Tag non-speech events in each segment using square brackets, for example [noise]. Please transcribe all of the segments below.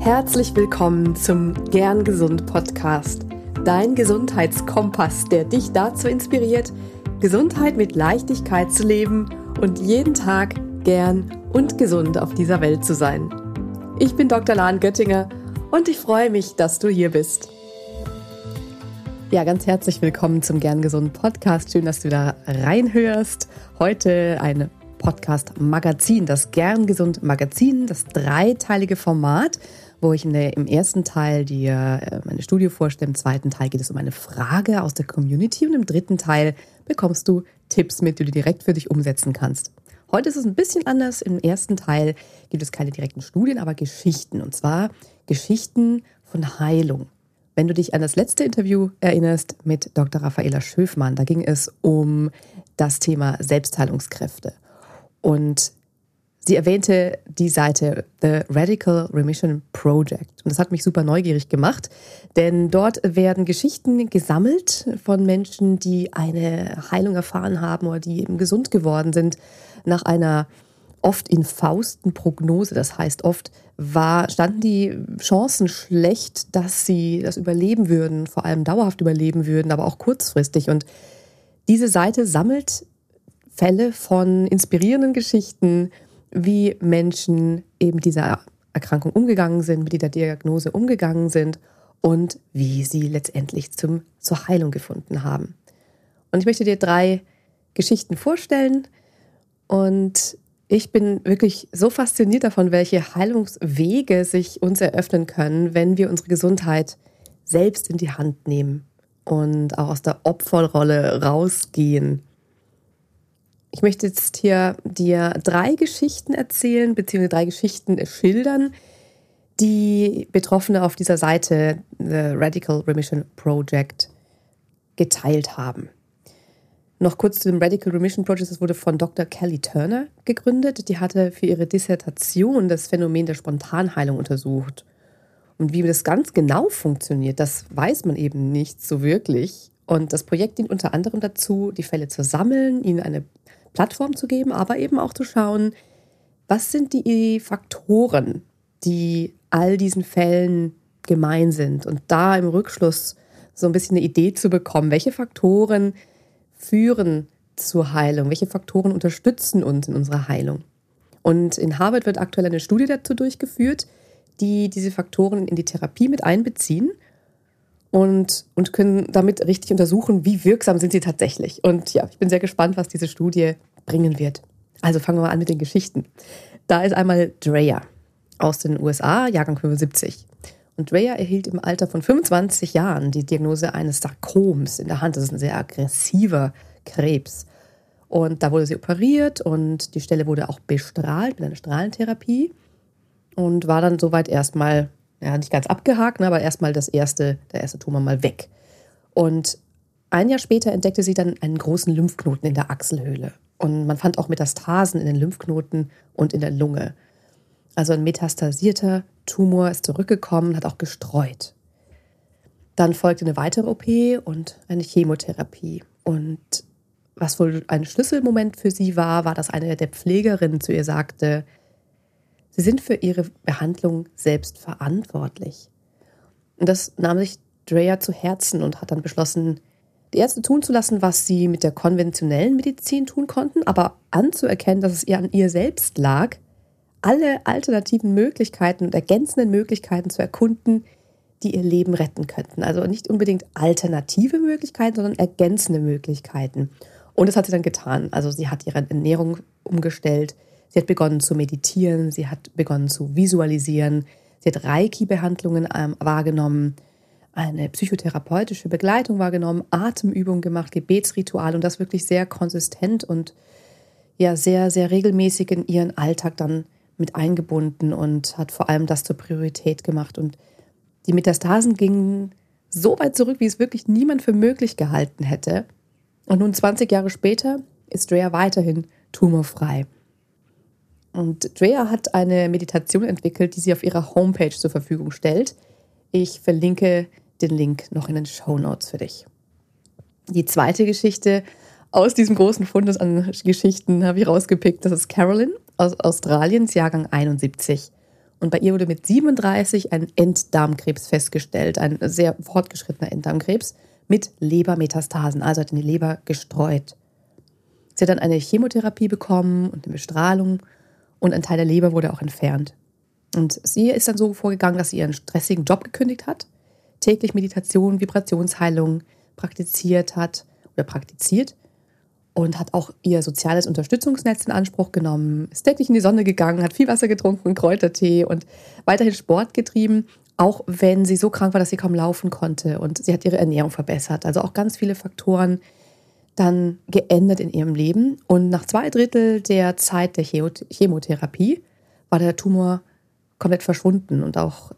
Herzlich willkommen zum Gern Gesund Podcast, dein Gesundheitskompass, der dich dazu inspiriert, Gesundheit mit Leichtigkeit zu leben und jeden Tag gern und gesund auf dieser Welt zu sein. Ich bin Dr. Lahn Göttinger und ich freue mich, dass du hier bist. Ja, ganz herzlich willkommen zum Gern Gesund Podcast. Schön, dass du da reinhörst. Heute ein Podcast Magazin, das Gern Gesund Magazin, das dreiteilige Format wo ich der, im ersten Teil dir äh, meine Studie vorstelle. Im zweiten Teil geht es um eine Frage aus der Community und im dritten Teil bekommst du Tipps mit, die du direkt für dich umsetzen kannst. Heute ist es ein bisschen anders. Im ersten Teil gibt es keine direkten Studien, aber Geschichten. Und zwar Geschichten von Heilung. Wenn du dich an das letzte Interview erinnerst mit Dr. Raffaela Schöfmann, da ging es um das Thema Selbstheilungskräfte. Und Sie erwähnte die Seite The Radical Remission Project. Und das hat mich super neugierig gemacht, denn dort werden Geschichten gesammelt von Menschen, die eine Heilung erfahren haben oder die eben gesund geworden sind nach einer oft in Fausten Prognose. Das heißt, oft war, standen die Chancen schlecht, dass sie das überleben würden, vor allem dauerhaft überleben würden, aber auch kurzfristig. Und diese Seite sammelt Fälle von inspirierenden Geschichten, wie Menschen eben dieser Erkrankung umgegangen sind, mit dieser Diagnose umgegangen sind und wie sie letztendlich zum, zur Heilung gefunden haben. Und ich möchte dir drei Geschichten vorstellen und ich bin wirklich so fasziniert davon, welche Heilungswege sich uns eröffnen können, wenn wir unsere Gesundheit selbst in die Hand nehmen und auch aus der Opferrolle rausgehen ich möchte jetzt hier dir drei Geschichten erzählen, beziehungsweise drei Geschichten schildern, die Betroffene auf dieser Seite The Radical Remission Project geteilt haben. Noch kurz zu dem Radical Remission Project. Das wurde von Dr. Kelly Turner gegründet. Die hatte für ihre Dissertation das Phänomen der Spontanheilung untersucht. Und wie das ganz genau funktioniert, das weiß man eben nicht so wirklich. Und das Projekt dient unter anderem dazu, die Fälle zu sammeln, ihnen eine Plattform zu geben, aber eben auch zu schauen, was sind die Faktoren, die all diesen Fällen gemein sind und da im Rückschluss so ein bisschen eine Idee zu bekommen, welche Faktoren führen zur Heilung, welche Faktoren unterstützen uns in unserer Heilung. Und in Harvard wird aktuell eine Studie dazu durchgeführt, die diese Faktoren in die Therapie mit einbeziehen und, und können damit richtig untersuchen, wie wirksam sind sie tatsächlich. Und ja, ich bin sehr gespannt, was diese Studie bringen wird. Also fangen wir mal an mit den Geschichten. Da ist einmal Dreya aus den USA, Jahrgang 75. Und Dreya erhielt im Alter von 25 Jahren die Diagnose eines Sarkoms in der Hand. Das ist ein sehr aggressiver Krebs. Und da wurde sie operiert und die Stelle wurde auch bestrahlt mit einer Strahlentherapie und war dann soweit erstmal ja, nicht ganz abgehakt, ne, aber erstmal das erste, der erste Tumor mal weg. Und ein Jahr später entdeckte sie dann einen großen Lymphknoten in der Achselhöhle. Und man fand auch Metastasen in den Lymphknoten und in der Lunge. Also ein metastasierter Tumor ist zurückgekommen, hat auch gestreut. Dann folgte eine weitere OP und eine Chemotherapie. Und was wohl ein Schlüsselmoment für sie war, war, dass eine der Pflegerinnen zu ihr sagte, Sie sind für ihre Behandlung selbst verantwortlich. Und das nahm sich Dreyer zu Herzen und hat dann beschlossen, die Ärzte tun zu lassen, was sie mit der konventionellen Medizin tun konnten, aber anzuerkennen, dass es ihr an ihr selbst lag, alle alternativen Möglichkeiten und ergänzenden Möglichkeiten zu erkunden, die ihr Leben retten könnten. Also nicht unbedingt alternative Möglichkeiten, sondern ergänzende Möglichkeiten. Und das hat sie dann getan. Also sie hat ihre Ernährung umgestellt, Sie hat begonnen zu meditieren, sie hat begonnen zu visualisieren, sie hat Reiki-Behandlungen ähm, wahrgenommen, eine psychotherapeutische Begleitung wahrgenommen, Atemübungen gemacht, Gebetsritual und das wirklich sehr konsistent und ja sehr, sehr regelmäßig in ihren Alltag dann mit eingebunden und hat vor allem das zur Priorität gemacht. Und die Metastasen gingen so weit zurück, wie es wirklich niemand für möglich gehalten hätte. Und nun 20 Jahre später ist Drea weiterhin tumorfrei. Und Drea hat eine Meditation entwickelt, die sie auf ihrer Homepage zur Verfügung stellt. Ich verlinke den Link noch in den Show Notes für dich. Die zweite Geschichte aus diesem großen Fundus an Geschichten habe ich rausgepickt. Das ist Carolyn aus Australiens Jahrgang 71. Und bei ihr wurde mit 37 ein Enddarmkrebs festgestellt, ein sehr fortgeschrittener Enddarmkrebs mit Lebermetastasen, also hat in die Leber gestreut. Sie hat dann eine Chemotherapie bekommen und eine Bestrahlung und ein Teil der Leber wurde auch entfernt. Und sie ist dann so vorgegangen, dass sie ihren stressigen Job gekündigt hat, täglich Meditation, Vibrationsheilung praktiziert hat oder praktiziert und hat auch ihr soziales Unterstützungsnetz in Anspruch genommen, ist täglich in die Sonne gegangen, hat viel Wasser getrunken, Kräutertee und weiterhin Sport getrieben, auch wenn sie so krank war, dass sie kaum laufen konnte und sie hat ihre Ernährung verbessert. Also auch ganz viele Faktoren dann geändert in ihrem Leben und nach zwei Drittel der Zeit der Chemotherapie war der Tumor komplett verschwunden und auch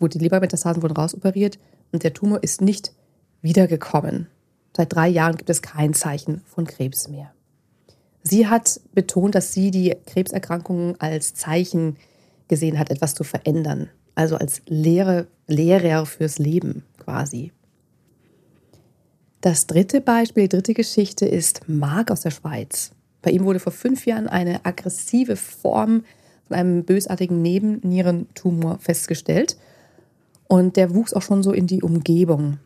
wurde die Lebermetastasen wurden rausoperiert und der Tumor ist nicht wiedergekommen. Seit drei Jahren gibt es kein Zeichen von Krebs mehr. Sie hat betont, dass sie die Krebserkrankungen als Zeichen gesehen hat, etwas zu verändern. Also als Lehre, Lehrer fürs Leben quasi. Das dritte Beispiel, die dritte Geschichte ist Marc aus der Schweiz. Bei ihm wurde vor fünf Jahren eine aggressive Form von einem bösartigen Nebennierentumor festgestellt. Und der wuchs auch schon so in die Umgebung.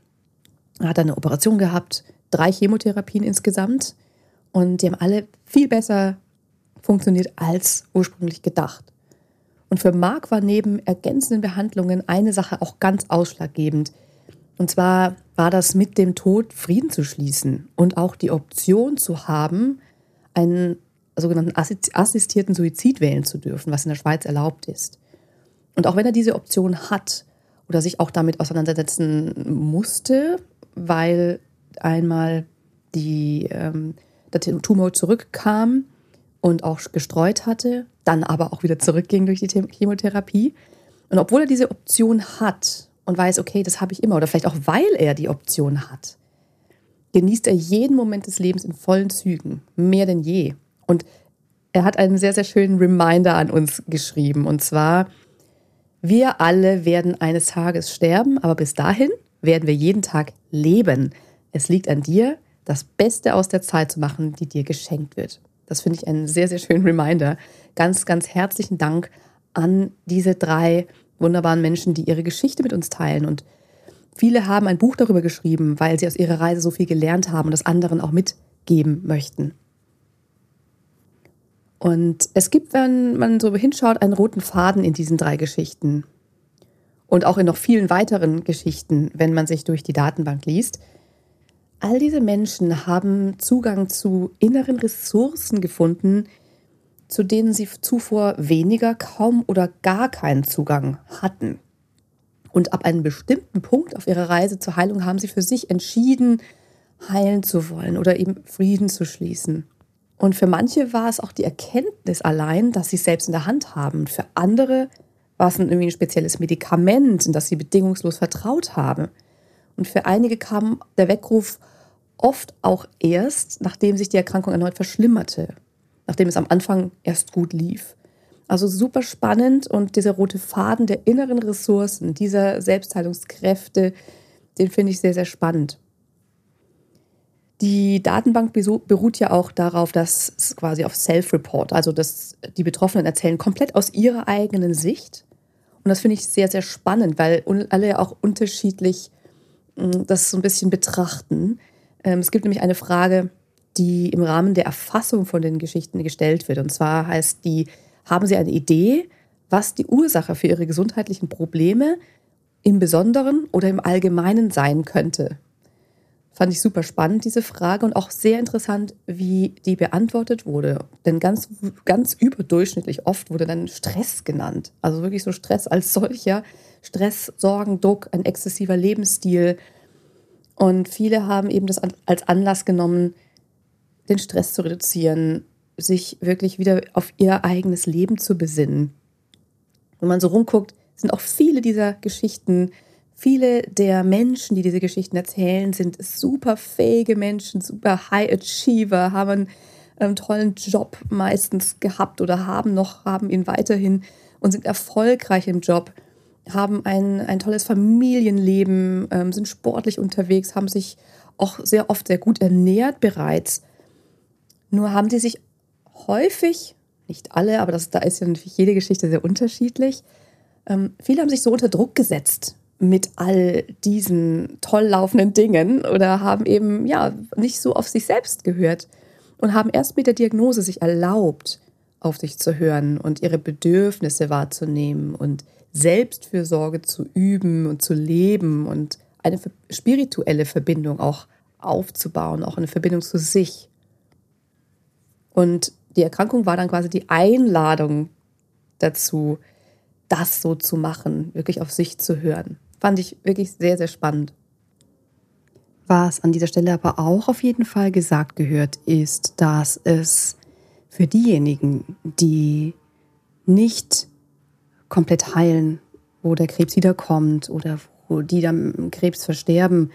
Er hat eine Operation gehabt, drei Chemotherapien insgesamt. Und die haben alle viel besser funktioniert als ursprünglich gedacht. Und für Marc war neben ergänzenden Behandlungen eine Sache auch ganz ausschlaggebend. Und zwar war das mit dem Tod Frieden zu schließen und auch die Option zu haben, einen sogenannten assistierten Suizid wählen zu dürfen, was in der Schweiz erlaubt ist. Und auch wenn er diese Option hat oder sich auch damit auseinandersetzen musste, weil einmal die, ähm, der Tumor zurückkam und auch gestreut hatte, dann aber auch wieder zurückging durch die Chemotherapie. Und obwohl er diese Option hat und weiß, okay, das habe ich immer, oder vielleicht auch weil er die Option hat, genießt er jeden Moment des Lebens in vollen Zügen, mehr denn je. Und er hat einen sehr, sehr schönen Reminder an uns geschrieben. Und zwar, wir alle werden eines Tages sterben, aber bis dahin werden wir jeden Tag leben. Es liegt an dir, das Beste aus der Zeit zu machen, die dir geschenkt wird. Das finde ich einen sehr, sehr schönen Reminder. Ganz, ganz herzlichen Dank an diese drei wunderbaren Menschen, die ihre Geschichte mit uns teilen. Und viele haben ein Buch darüber geschrieben, weil sie aus ihrer Reise so viel gelernt haben und das anderen auch mitgeben möchten. Und es gibt, wenn man so hinschaut, einen roten Faden in diesen drei Geschichten und auch in noch vielen weiteren Geschichten, wenn man sich durch die Datenbank liest. All diese Menschen haben Zugang zu inneren Ressourcen gefunden, zu denen sie zuvor weniger, kaum oder gar keinen Zugang hatten. Und ab einem bestimmten Punkt auf ihrer Reise zur Heilung haben sie für sich entschieden, heilen zu wollen oder eben Frieden zu schließen. Und für manche war es auch die Erkenntnis allein, dass sie es selbst in der Hand haben. Für andere war es irgendwie ein spezielles Medikament, in das sie bedingungslos vertraut haben. Und für einige kam der Weckruf oft auch erst, nachdem sich die Erkrankung erneut verschlimmerte, nachdem es am Anfang erst gut lief. Also super spannend und dieser rote Faden der inneren Ressourcen, dieser Selbstheilungskräfte, den finde ich sehr, sehr spannend. Die Datenbank beruht ja auch darauf, dass quasi auf Self-Report, also dass die Betroffenen erzählen komplett aus ihrer eigenen Sicht. Und das finde ich sehr, sehr spannend, weil alle auch unterschiedlich hm, das so ein bisschen betrachten. Ähm, es gibt nämlich eine Frage, die im Rahmen der Erfassung von den Geschichten gestellt wird. Und zwar heißt die, haben Sie eine Idee, was die Ursache für Ihre gesundheitlichen Probleme im Besonderen oder im Allgemeinen sein könnte? Fand ich super spannend, diese Frage, und auch sehr interessant, wie die beantwortet wurde. Denn ganz, ganz überdurchschnittlich oft wurde dann Stress genannt. Also wirklich so Stress als solcher. Stress, Sorgen, Druck, ein exzessiver Lebensstil. Und viele haben eben das als Anlass genommen, den Stress zu reduzieren, sich wirklich wieder auf ihr eigenes Leben zu besinnen. Wenn man so rumguckt, sind auch viele dieser Geschichten Viele der Menschen, die diese Geschichten erzählen, sind super fähige Menschen, super High Achiever, haben einen, tollen Job meistens gehabt oder haben noch, haben ihn weiterhin und sind erfolgreich im Job, haben ein, ein tolles Familienleben, ähm, sind sportlich unterwegs, haben sich auch sehr oft sehr gut ernährt bereits. Nur haben sie sich häufig, nicht alle, aber das, da ist ja natürlich jede Geschichte sehr unterschiedlich, Ähm, viele haben sich so unter Druck gesetzt mit all diesen toll laufenden Dingen oder haben eben ja nicht so auf sich selbst gehört und haben erst mit der Diagnose sich erlaubt, auf sich zu hören und ihre Bedürfnisse wahrzunehmen und Selbstfürsorge zu üben und zu leben und eine spirituelle Verbindung auch aufzubauen, auch eine Verbindung zu sich. Und die Erkrankung war dann quasi die Einladung dazu, das so zu machen, wirklich auf sich zu hören. Fand ich wirklich sehr, sehr spannend. Was an dieser Stelle aber auch auf jeden Fall gesagt gehört, ist, dass es für diejenigen, die nicht komplett heilen, wo der Krebs wiederkommt oder wo die dann Krebs versterben,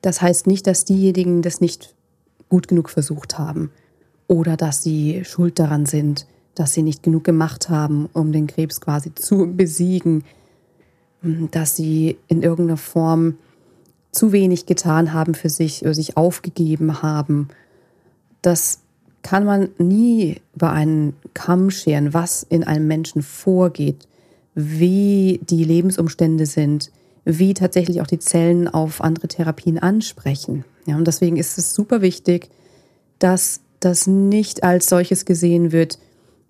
das heißt nicht, dass diejenigen das nicht gut genug versucht haben oder dass sie schuld daran sind, dass sie nicht genug gemacht haben, um den Krebs quasi zu besiegen, dass sie in irgendeiner Form zu wenig getan haben für sich oder sich aufgegeben haben. Das kann man nie über einen Kamm scheren, was in einem Menschen vorgeht, wie die Lebensumstände sind, wie tatsächlich auch die Zellen auf andere Therapien ansprechen. Ja, und deswegen ist es super wichtig, dass das nicht als solches gesehen wird,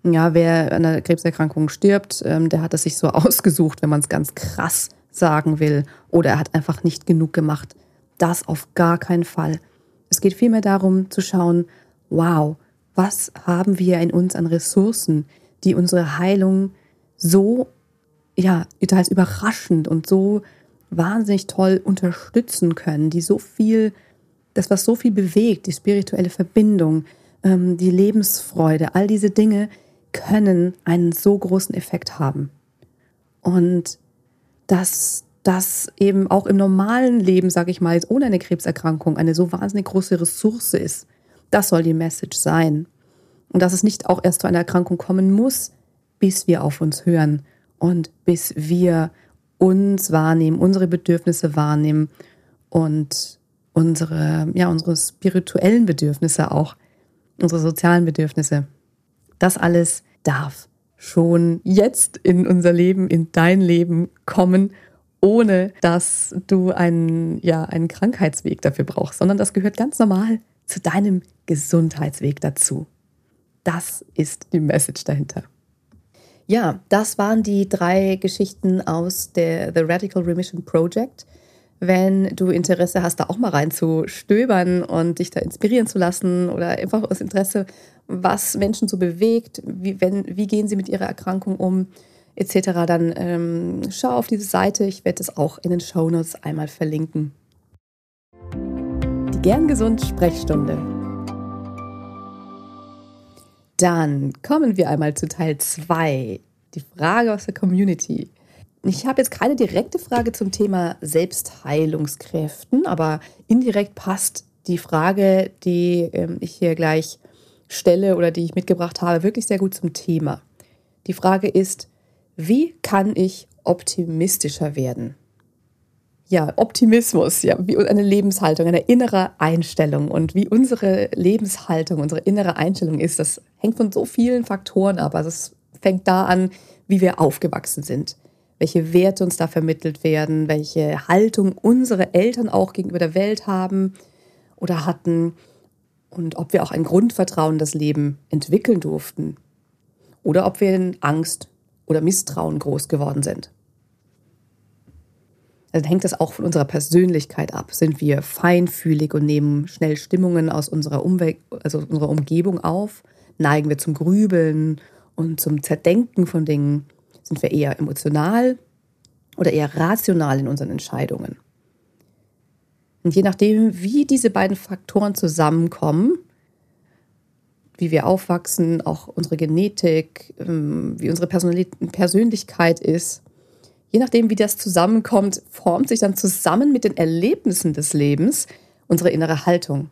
ja, wer an einer Krebserkrankung stirbt, ähm, der hat es sich so [laughs] ausgesucht, wenn man es ganz krass sagen will, oder er hat einfach nicht genug gemacht. Das auf gar keinen Fall. Es geht vielmehr darum zu schauen, wow, was haben wir in uns an Ressourcen, die unsere Heilung so, ja, teils überraschend und so wahnsinnig toll unterstützen können, die so viel, das was so viel bewegt, die spirituelle Verbindung, ähm, die Lebensfreude, all diese Dinge können einen so großen Effekt haben. Und dass das eben auch im normalen Leben, sage ich mal, jetzt ohne eine Krebserkrankung, eine so wahnsinnig große Ressource ist. Das soll die Message sein. Und dass es nicht auch erst zu einer Erkrankung kommen muss, bis wir auf uns hören und bis wir uns wahrnehmen, unsere Bedürfnisse wahrnehmen und unsere, ja, unsere spirituellen Bedürfnisse auch, unsere sozialen Bedürfnisse. Das alles darf schon jetzt in unser Leben, in dein Leben kommen, ohne dass du einen, ja, einen Krankheitsweg dafür brauchst, sondern das gehört ganz normal zu deinem Gesundheitsweg dazu. Das ist die Message dahinter. Ja, das waren die drei Geschichten aus der The Radical Remission Project. Wenn du Interesse hast, da auch mal reinzustöbern und dich da inspirieren zu lassen oder einfach aus Interesse, was Menschen so bewegt, wie, wenn, wie gehen sie mit ihrer Erkrankung um, etc., dann ähm, schau auf diese Seite. Ich werde es auch in den Show Notes einmal verlinken. Die Gern Gesund Sprechstunde dann kommen wir einmal zu Teil 2, die Frage aus der Community. Ich habe jetzt keine direkte Frage zum Thema Selbstheilungskräften, aber indirekt passt die Frage, die ähm, ich hier gleich stelle oder die ich mitgebracht habe, wirklich sehr gut zum Thema. Die Frage ist, wie kann ich optimistischer werden? ja, Optimismus, ja, wie eine Lebenshaltung, eine innere Einstellung und wie unsere Lebenshaltung, unsere innere Einstellung ist, das hängt von so vielen Faktoren ab. Also es fängt da an, wie wir aufgewachsen sind, welche Werte uns da vermittelt werden, welche Haltung unsere Eltern auch gegenüber der Welt haben oder hatten und ob wir auch ein Grundvertrauen in das Leben entwickeln durften oder ob wir in Angst oder Misstrauen groß geworden sind dann hängt das auch von unserer Persönlichkeit ab. Sind wir feinfühlig und nehmen schnell Stimmungen aus unserer Umwelt, also unserer Umgebung auf? Neigen wir zum Grübeln und zum Zerdenken von Dingen? Sind wir eher emotional oder eher rational in unseren Entscheidungen? Und je nachdem, wie diese beiden Faktoren zusammenkommen, wie wir aufwachsen, auch unsere Genetik, ähm, wie unsere Persönlichkeit ist, je nachdem, wie das zusammenkommt, formt sich dann zusammen mit den Erlebnissen des Lebens unsere innere Haltung.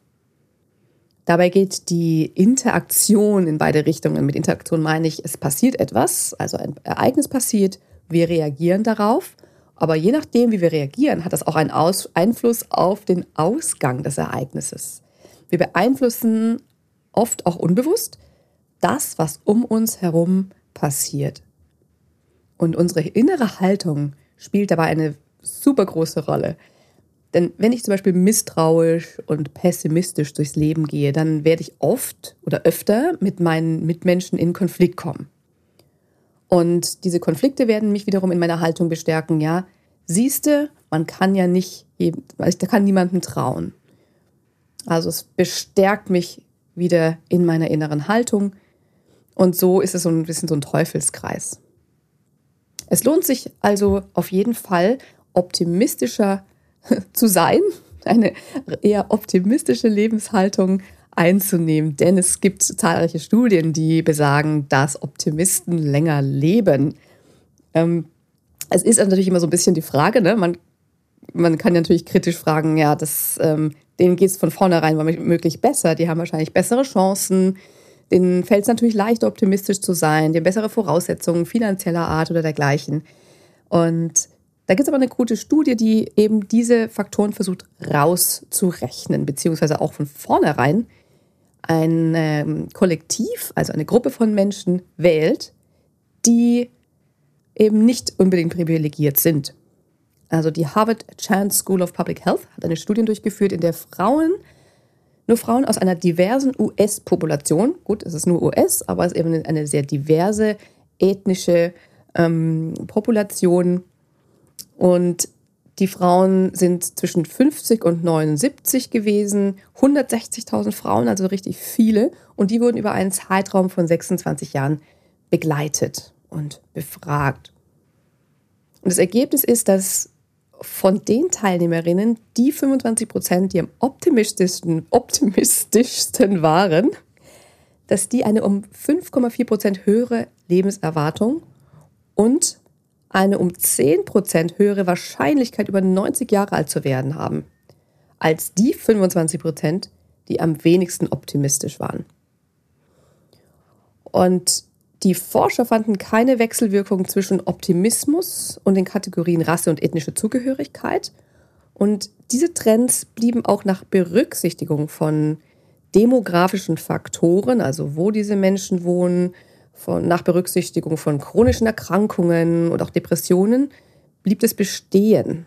Dabei geht die Interaktion in beide Richtungen. Mit Interaktion meine ich, es passiert etwas, also ein Ereignis passiert, wir reagieren darauf, aber je nachdem, wie wir reagieren, hat das auch einen Aus Einfluss auf den Ausgang des Ereignisses. Wir beeinflussen oft auch unbewusst das, was um uns herum passiert. Und unsere innere Haltung spielt dabei eine super große Rolle. Denn wenn ich zum Beispiel misstrauisch und pessimistisch durchs Leben gehe, dann werde ich oft oder öfter mit meinen Mitmenschen in Konflikt kommen. Und diese Konflikte werden mich wiederum in meiner Haltung bestärken. Ja, siehste, man kann ja nicht, da kann niemandem trauen. Also es bestärkt mich wieder in meiner inneren Haltung. Und so ist es so ein bisschen so ein Teufelskreis. Es lohnt sich also auf jeden Fall, optimistischer [laughs] zu sein, eine eher optimistische Lebenshaltung einzunehmen. Denn es gibt zahlreiche Studien, die besagen, dass Optimisten länger leben. Ähm, es ist natürlich immer so ein bisschen die Frage, ne? man, man kann natürlich kritisch fragen, ja, das, ähm, denen geht es von vornherein womöglich besser, die haben wahrscheinlich bessere Chancen, denen fällt es natürlich leichter, optimistisch zu sein, die haben bessere Voraussetzungen finanzieller Art oder dergleichen. Und da gibt es aber eine gute Studie, die eben diese Faktoren versucht rauszurechnen, beziehungsweise auch von vornherein ein ähm, Kollektiv, also eine Gruppe von Menschen wählt, die eben nicht unbedingt privilegiert sind. Also die Harvard Chan School of Public Health hat eine Studie durchgeführt, in der Frauen, nur Frauen aus einer diversen US-Population, gut, es ist nur US, aber es ist eben eine sehr diverse ethnische ähm, Population. Und die Frauen sind zwischen 50 und 79 gewesen, 160.000 Frauen, also richtig viele. Und die wurden über einen Zeitraum von 26 Jahren begleitet und befragt. Und das Ergebnis ist, dass von den Teilnehmerinnen die 25 Prozent, die am optimistischsten, optimistischsten waren, dass die eine um 5,4 Prozent höhere Lebenserwartung und eine um 10 Prozent höhere Wahrscheinlichkeit, über 90 Jahre alt zu werden haben, als die 25 Prozent, die am wenigsten optimistisch waren. Und die Forscher fanden keine Wechselwirkung zwischen Optimismus und den Kategorien Rasse und ethnische Zugehörigkeit. Und diese Trends blieben auch nach Berücksichtigung von demografischen Faktoren, also wo diese Menschen wohnen, von, nach Berücksichtigung von chronischen Erkrankungen und auch Depressionen, blieb es bestehen.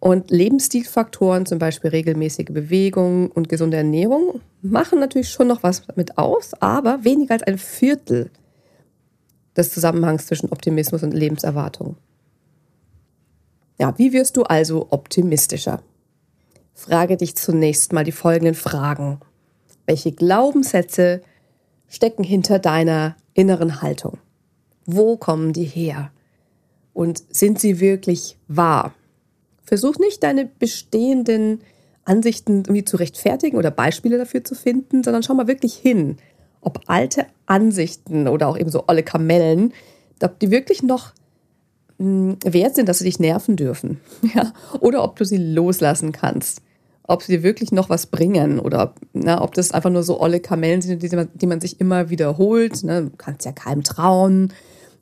Und Lebensstilfaktoren, zum Beispiel regelmäßige Bewegung und gesunde Ernährung, machen natürlich schon noch was damit aus, aber weniger als ein Viertel des Zusammenhangs zwischen Optimismus und Lebenserwartung. Ja, wie wirst du also optimistischer? Frage dich zunächst mal die folgenden Fragen. Welche Glaubenssätze stecken hinter deiner inneren Haltung? Wo kommen die her? Und sind sie wirklich wahr? Versuch nicht deine bestehenden Ansichten irgendwie zu rechtfertigen oder Beispiele dafür zu finden, sondern schau mal wirklich hin, ob alte Ansichten oder auch eben so olle Kamellen, ob die wirklich noch hm, wert sind, dass sie dich nerven dürfen. [laughs] Ja? Oder ob du sie loslassen kannst. Ob sie wirklich noch was bringen oder na, ob das einfach nur so olle Kamellen sind, die man, die man sich immer wiederholt. Ne? Du kannst ja keinem trauen.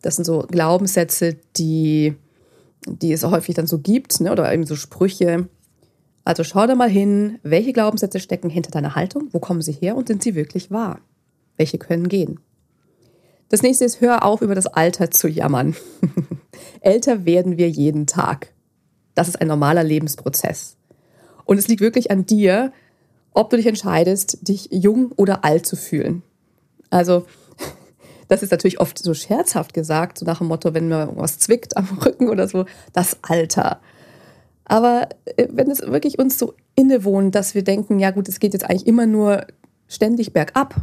Das sind so Glaubenssätze, die die es häufig dann so gibt, ne, oder eben so Sprüche. Also schau da mal hin, welche Glaubenssätze stecken hinter deiner Haltung, wo kommen sie her und sind sie wirklich wahr? Welche können gehen? Das nächste ist, hör auf, über das Alter zu jammern. [laughs] Älter werden wir jeden Tag. Das ist ein normaler Lebensprozess. Und es liegt wirklich an dir, ob du dich entscheidest, dich jung oder alt zu fühlen. Also [laughs] das ist natürlich oft so scherzhaft gesagt, so nach dem Motto, wenn mir irgendwas zwickt am Rücken oder so, das Alter. Aber äh, wenn es wirklich uns so innewohnt, dass wir denken, ja gut, es geht jetzt eigentlich immer nur ständig bergab,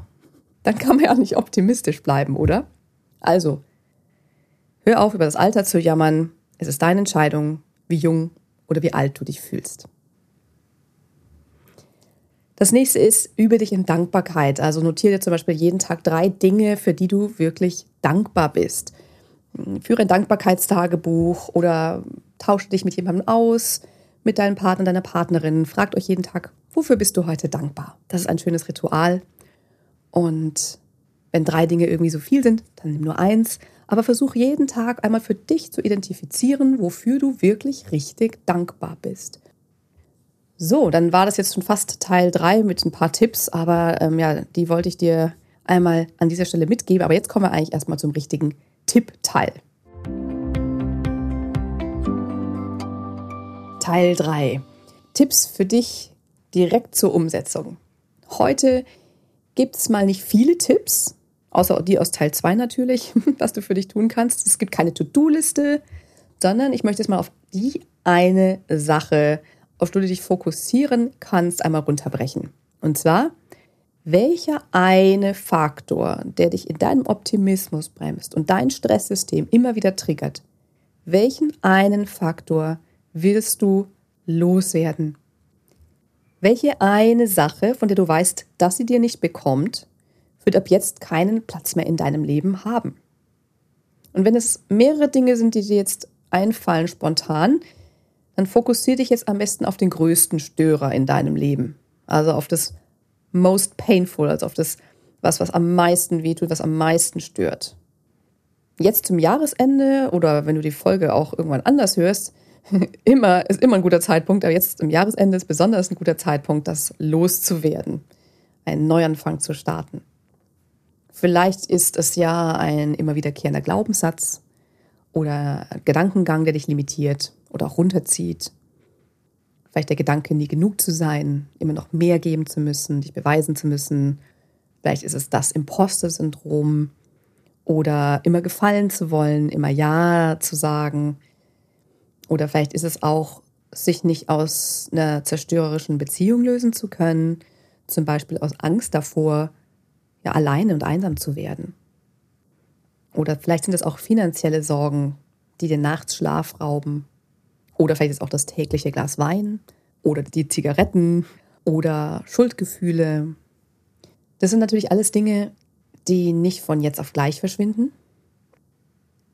dann kann man ja nicht optimistisch bleiben, oder? Also, hör auf, über das Alter zu jammern. Es ist deine Entscheidung, wie jung oder wie alt du dich fühlst. Das nächste ist, übe dich in Dankbarkeit. Also notiere dir zum Beispiel jeden Tag drei Dinge, für die du wirklich dankbar bist. Führe ein Dankbarkeitstagebuch oder tausche dich mit jemandem aus, mit deinem Partner, deiner Partnerin. Fragt euch jeden Tag, wofür bist du heute dankbar? Das ist ein schönes Ritual. Und wenn drei Dinge irgendwie so viel sind, dann nimm nur eins. Aber versuch jeden Tag einmal für dich zu identifizieren, wofür du wirklich richtig dankbar bist. So, dann war das jetzt schon fast Teil 3 mit ein paar Tipps, aber ähm, ja, die wollte ich dir einmal an dieser Stelle mitgeben. Aber jetzt kommen wir eigentlich erstmal zum richtigen Tippteil. Teil 3. Tipps für dich direkt zur Umsetzung. Heute gibt es mal nicht viele Tipps, außer die aus Teil 2 natürlich, [laughs] was du für dich tun kannst. Es gibt keine To-Do-Liste, sondern ich möchte es mal auf die eine Sache, auf du dich fokussieren kannst, einmal runterbrechen. Und zwar, welcher eine Faktor, der dich in deinem Optimismus bremst und dein Stresssystem immer wieder triggert, welchen einen Faktor willst du loswerden? Welche eine Sache, von der du weißt, dass sie dir nicht bekommt, wird ab jetzt keinen Platz mehr in deinem Leben haben? Und wenn es mehrere Dinge sind, die dir jetzt einfallen spontan, dann fokussiere dich jetzt am besten auf den größten Störer in deinem Leben. Also auf das most painful, also auf das, was, was am meisten wehtut, was am meisten stört. Jetzt zum Jahresende oder wenn du die Folge auch irgendwann anders hörst, [laughs] immer, ist immer ein guter Zeitpunkt, aber jetzt zum Jahresende ist besonders ein guter Zeitpunkt, das loszuwerden, einen Neuanfang zu starten. Vielleicht ist es ja ein immer wiederkehrender Glaubenssatz oder Gedankengang, der dich limitiert oder auch runterzieht. Vielleicht der Gedanke, nie genug zu sein, immer noch mehr geben zu müssen, dich beweisen zu müssen. Vielleicht ist es das Imposter-Syndrom oder immer gefallen zu wollen, immer Ja zu sagen, oder vielleicht ist es auch, sich nicht aus einer zerstörerischen Beziehung lösen zu können, zum Beispiel aus Angst davor, ja, alleine und einsam zu werden. Oder vielleicht sind es auch finanzielle Sorgen, die dir nachts Schlaf rauben. Oder vielleicht ist es auch das tägliche Glas Wein oder die Zigaretten oder Schuldgefühle. Das sind natürlich alles Dinge, die nicht von jetzt auf gleich verschwinden,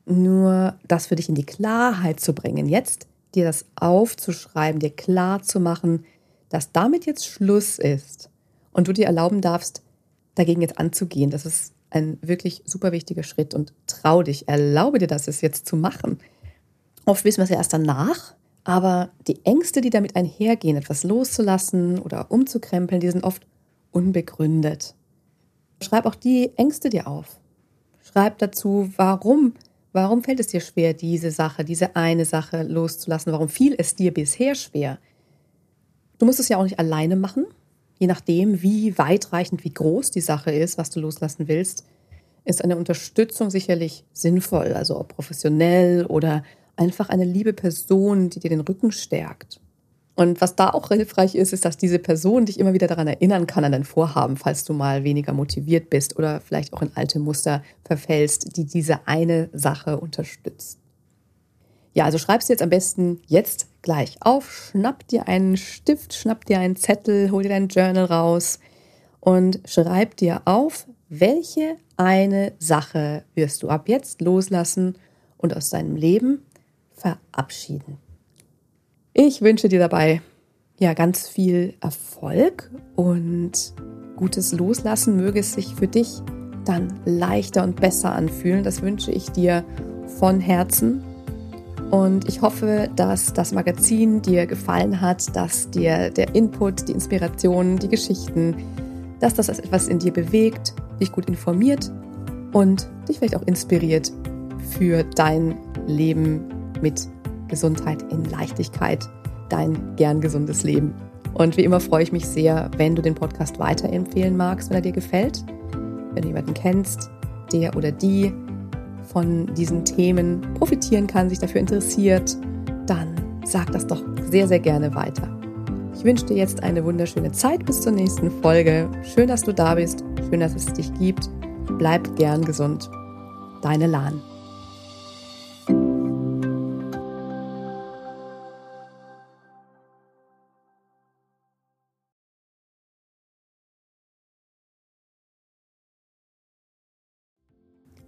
nur das für dich in die Klarheit zu bringen, jetzt dir das aufzuschreiben, dir klar zu machen, dass damit jetzt Schluss ist und du dir erlauben darfst, dagegen jetzt anzugehen. Das ist ein wirklich super wichtiger Schritt und trau dich, erlaube dir das jetzt zu machen. Oft wissen wir es ja erst danach, aber die Ängste, die damit einhergehen, etwas loszulassen oder umzukrempeln, die sind oft unbegründet. Schreib auch die Ängste dir auf. Schreib dazu, warum Warum fällt es dir schwer, diese Sache, diese eine Sache loszulassen? Warum fiel es dir bisher schwer? Du musst es ja auch nicht alleine machen. Je nachdem, wie weitreichend, wie groß die Sache ist, was du loslassen willst, ist eine Unterstützung sicherlich sinnvoll, also ob professionell oder einfach eine liebe Person, die dir den Rücken stärkt. Und was da auch hilfreich ist, ist, dass diese Person dich immer wieder daran erinnern kann, an dein Vorhaben, falls du mal weniger motiviert bist oder vielleicht auch in alte Muster verfällst, die diese eine Sache unterstützt. Ja, also schreibst du jetzt am besten jetzt gleich auf, schnapp dir einen Stift, schnapp dir einen Zettel, hol dir dein Journal raus und schreib dir auf, welche eine Sache wirst du ab jetzt loslassen und aus deinem Leben verabschieden. Ich wünsche dir dabei ja ganz viel Erfolg und gutes Loslassen möge es sich für dich dann leichter und besser anfühlen. Das wünsche ich dir von Herzen. Und ich hoffe, dass das Magazin dir gefallen hat, dass dir der Input, die Inspiration, die Geschichten, dass das etwas in dir bewegt, dich gut informiert und dich vielleicht auch inspiriert für dein Leben mit Gesundheit in Leichtigkeit, dein gern gesundes Leben. Und wie immer freue ich mich sehr, wenn du den Podcast weiterempfehlen magst, wenn er dir gefällt. Wenn du jemanden kennst, der oder die von diesen Themen profitieren kann, sich dafür interessiert, dann sag das doch sehr, sehr gerne weiter. Ich wünsche dir jetzt eine wunderschöne Zeit bis zur nächsten Folge. Schön, dass du da bist. Schön, dass es dich gibt. Bleib gern gesund. Deine Lahn.